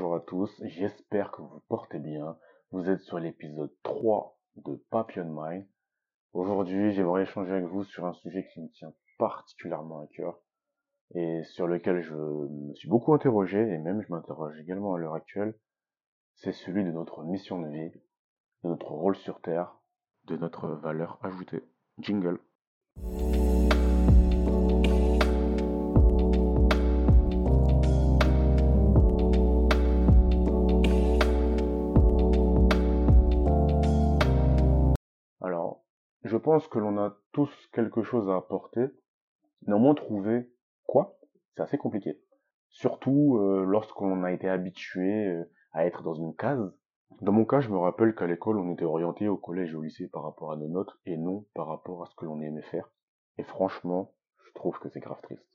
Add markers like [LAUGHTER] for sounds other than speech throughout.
bonjour à tous, j'espère que vous portez bien. Vous êtes sur l'épisode 3 de Papillon Mind. Aujourd'hui, j'aimerais échanger avec vous sur un sujet qui me tient particulièrement à cœur et sur lequel je me suis beaucoup interrogé et même je m'interroge également à l'heure actuelle. C'est celui de notre mission de vie, de notre rôle sur Terre, de notre valeur ajoutée. Jingle. Pense que l'on a tous quelque chose à apporter. Néanmoins, trouver quoi, c'est assez compliqué. Surtout euh, lorsqu'on a été habitué euh, à être dans une case. Dans mon cas, je me rappelle qu'à l'école, on était orienté au collège et au lycée par rapport à nos notes et non par rapport à ce que l'on aimait faire. Et franchement, je trouve que c'est grave triste.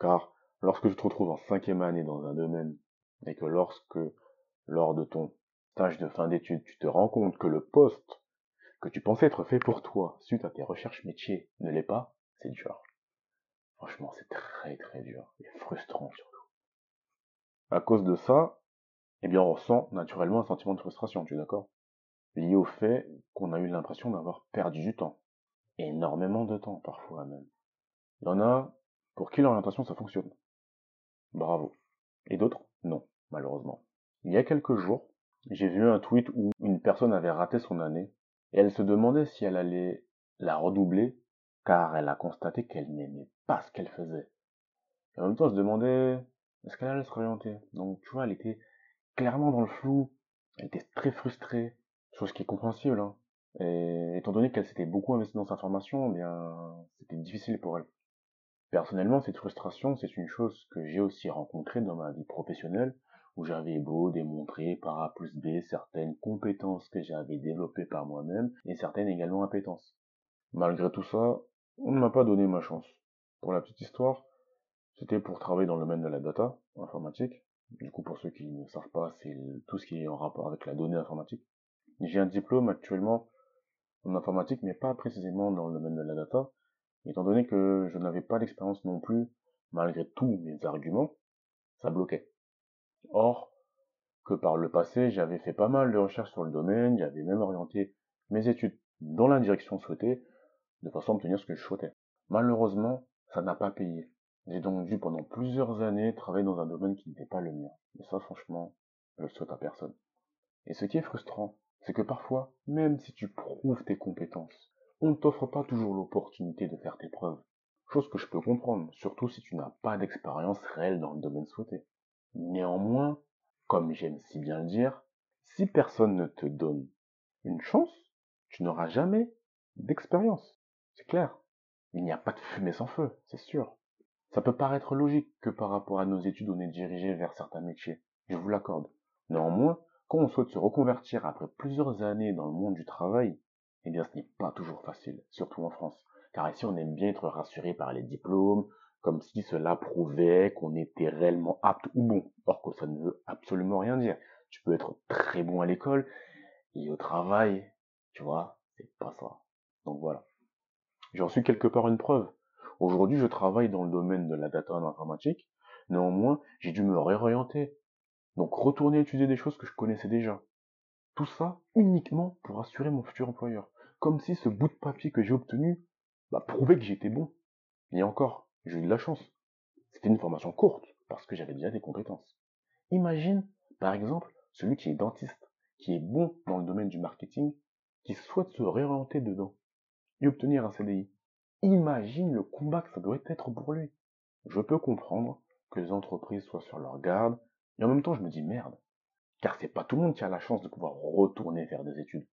Car lorsque tu te retrouves en cinquième année dans un domaine et que lorsque, lors de ton stage de fin d'études, tu te rends compte que le poste que tu pensais être fait pour toi suite à tes recherches métiers ne l'est pas, c'est dur. Franchement, c'est très très dur et frustrant surtout. À cause de ça, eh bien, on ressent naturellement un sentiment de frustration, tu es d'accord? Lié au fait qu'on a eu l'impression d'avoir perdu du temps. Énormément de temps, parfois même. Il y en a pour qui l'orientation ça fonctionne. Bravo. Et d'autres, non, malheureusement. Il y a quelques jours, j'ai vu un tweet où une personne avait raté son année et elle se demandait si elle allait la redoubler car elle a constaté qu'elle n'aimait pas ce qu'elle faisait. Et en même temps, elle se demandait est-ce qu'elle allait se réorienter? Donc, tu vois, elle était clairement dans le flou, elle était très frustrée, chose qui est compréhensible. Hein. Et étant donné qu'elle s'était beaucoup investie dans sa formation, eh bien, c'était difficile pour elle. Personnellement, cette frustration, c'est une chose que j'ai aussi rencontrée dans ma vie professionnelle, où j'avais beau démontrer par A plus B certaines compétences que j'avais développées par moi-même, et certaines également appétences. Malgré tout ça, on ne m'a pas donné ma chance. Pour la petite histoire, c'était pour travailler dans le domaine de la data informatique. Du coup, pour ceux qui ne savent pas, c'est tout ce qui est en rapport avec la donnée informatique. J'ai un diplôme actuellement en informatique, mais pas précisément dans le domaine de la data, étant donné que je n'avais pas d'expérience non plus, malgré tous mes arguments, ça bloquait. Or, que par le passé, j'avais fait pas mal de recherches sur le domaine, j'avais même orienté mes études dans la direction souhaitée, de façon à obtenir ce que je souhaitais. Malheureusement, ça n'a pas payé. J'ai donc dû pendant plusieurs années travailler dans un domaine qui n'était pas le mien. Et ça, franchement, je le souhaite à personne. Et ce qui est frustrant, c'est que parfois, même si tu prouves tes compétences, on ne t'offre pas toujours l'opportunité de faire tes preuves. Chose que je peux comprendre, surtout si tu n'as pas d'expérience réelle dans le domaine souhaité. Néanmoins, comme j'aime si bien le dire, si personne ne te donne une chance, tu n'auras jamais d'expérience. C'est clair. Il n'y a pas de fumée sans feu, c'est sûr. Ça peut paraître logique que par rapport à nos études on est dirigé vers certains métiers, je vous l'accorde. Néanmoins, quand on souhaite se reconvertir après plusieurs années dans le monde du travail, eh bien ce n'est pas toujours facile, surtout en France. Car ici on aime bien être rassuré par les diplômes, comme si cela prouvait qu'on était réellement apte ou bon, or que ça ne veut absolument rien dire. Tu peux être très bon à l'école, et au travail, tu vois, c'est pas ça. Donc voilà. J'en suis quelque part une preuve. Aujourd'hui, je travaille dans le domaine de la data en informatique. Néanmoins, j'ai dû me réorienter. Donc retourner étudier des choses que je connaissais déjà. Tout ça uniquement pour assurer mon futur employeur. Comme si ce bout de papier que j'ai obtenu bah, prouvait que j'étais bon. Et encore, j'ai eu de la chance. C'était une formation courte, parce que j'avais déjà des compétences. Imagine, par exemple, celui qui est dentiste, qui est bon dans le domaine du marketing, qui souhaite se réorienter dedans et obtenir un CDI. Imagine le combat que ça doit être pour lui. Je peux comprendre que les entreprises soient sur leur garde, et en même temps je me dis merde, car c'est pas tout le monde qui a la chance de pouvoir retourner faire des études.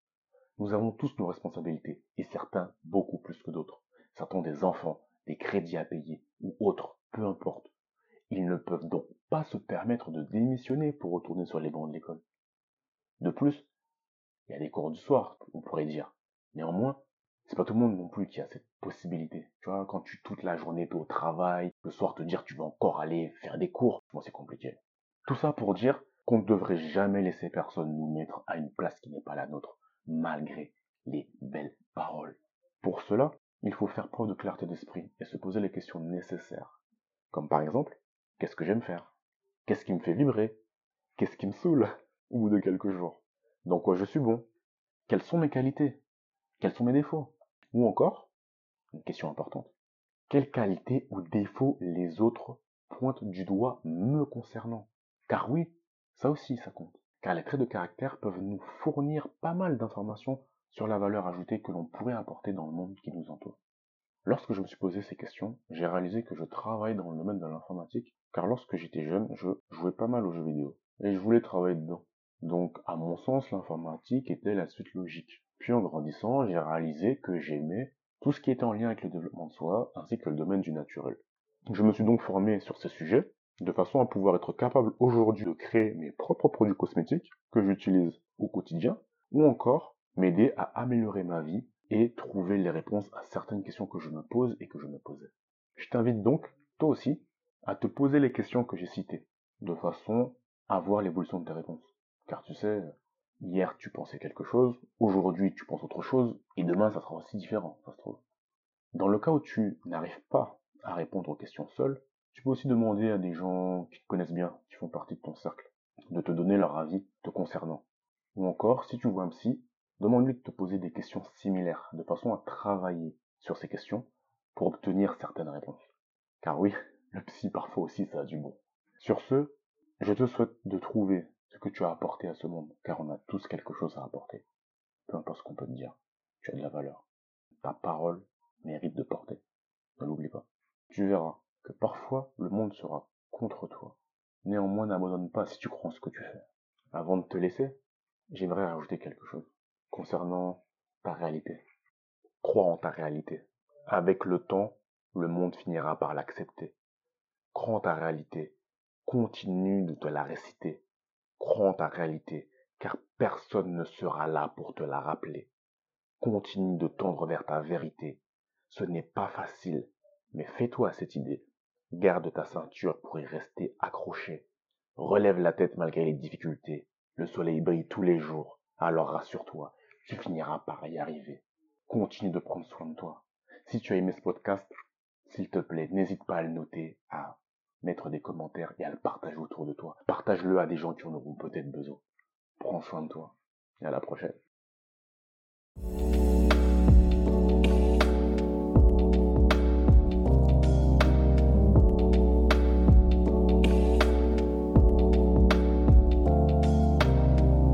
Nous avons tous nos responsabilités, et certains beaucoup plus que d'autres. Certains ont des enfants, des crédits à payer, autres, peu importe. Ils ne peuvent donc pas se permettre de démissionner pour retourner sur les bancs de l'école. De plus, il y a des cours du soir, on pourrait dire. Néanmoins, c'est pas tout le monde non plus qui a cette possibilité. Tu vois, quand tu toute la journée es au travail, le soir te dire tu vas encore aller faire des cours, moi c'est compliqué. Tout ça pour dire qu'on ne devrait jamais laisser personne nous mettre à une place qui n'est pas la nôtre, malgré les belles paroles. Pour cela, il faut faire preuve de clarté d'esprit et se poser les questions nécessaires. Comme par exemple, qu'est-ce que j'aime faire? Qu'est-ce qui me fait vibrer? Qu'est-ce qui me saoule? Au bout de quelques jours. Dans quoi je suis bon? Quelles sont mes qualités? Quels sont mes défauts? Ou encore, une question importante, quelles qualités ou défauts les autres pointent du doigt me concernant? Car oui, ça aussi ça compte. Car les traits de caractère peuvent nous fournir pas mal d'informations sur la valeur ajoutée que l'on pourrait apporter dans le monde qui nous entoure. Lorsque je me suis posé ces questions, j'ai réalisé que je travaille dans le domaine de l'informatique, car lorsque j'étais jeune, je jouais pas mal aux jeux vidéo, et je voulais travailler dedans. Donc, à mon sens, l'informatique était la suite logique. Puis en grandissant, j'ai réalisé que j'aimais tout ce qui était en lien avec le développement de soi, ainsi que le domaine du naturel. Je me suis donc formé sur ces sujets, de façon à pouvoir être capable aujourd'hui de créer mes propres produits cosmétiques que j'utilise au quotidien, ou encore m'aider à améliorer ma vie et trouver les réponses à certaines questions que je me pose et que je me posais. Je t'invite donc, toi aussi, à te poser les questions que j'ai citées, de façon à voir l'évolution de tes réponses. Car tu sais, hier tu pensais quelque chose, aujourd'hui tu penses autre chose, et demain ça sera aussi différent, ça se trouve. Dans le cas où tu n'arrives pas à répondre aux questions seul, tu peux aussi demander à des gens qui te connaissent bien, qui font partie de ton cercle, de te donner leur avis te concernant. Ou encore, si tu vois un psy, Demande-lui de te poser des questions similaires, de façon à travailler sur ces questions pour obtenir certaines réponses. Car oui, [LAUGHS] le psy parfois aussi ça a du bon. Sur ce, je te souhaite de trouver ce que tu as apporté à ce monde, car on a tous quelque chose à apporter. Peu importe ce qu'on peut te dire, tu as de la valeur. Ta parole mérite de porter. Ne l'oublie pas. Tu verras que parfois le monde sera contre toi. Néanmoins, n'abandonne pas si tu crois en ce que tu fais. Avant de te laisser, j'aimerais rajouter quelque chose concernant ta réalité. Crois en ta réalité. Avec le temps, le monde finira par l'accepter. Crois en ta réalité. Continue de te la réciter. Crois en ta réalité, car personne ne sera là pour te la rappeler. Continue de tendre vers ta vérité. Ce n'est pas facile, mais fais-toi cette idée. Garde ta ceinture pour y rester accroché. Relève la tête malgré les difficultés. Le soleil brille tous les jours. Alors rassure-toi, tu finiras par y arriver. Continue de prendre soin de toi. Si tu as aimé ce podcast, s'il te plaît, n'hésite pas à le noter, à mettre des commentaires et à le partager autour de toi. Partage-le à des gens qui en auront peut-être besoin. Prends soin de toi et à la prochaine.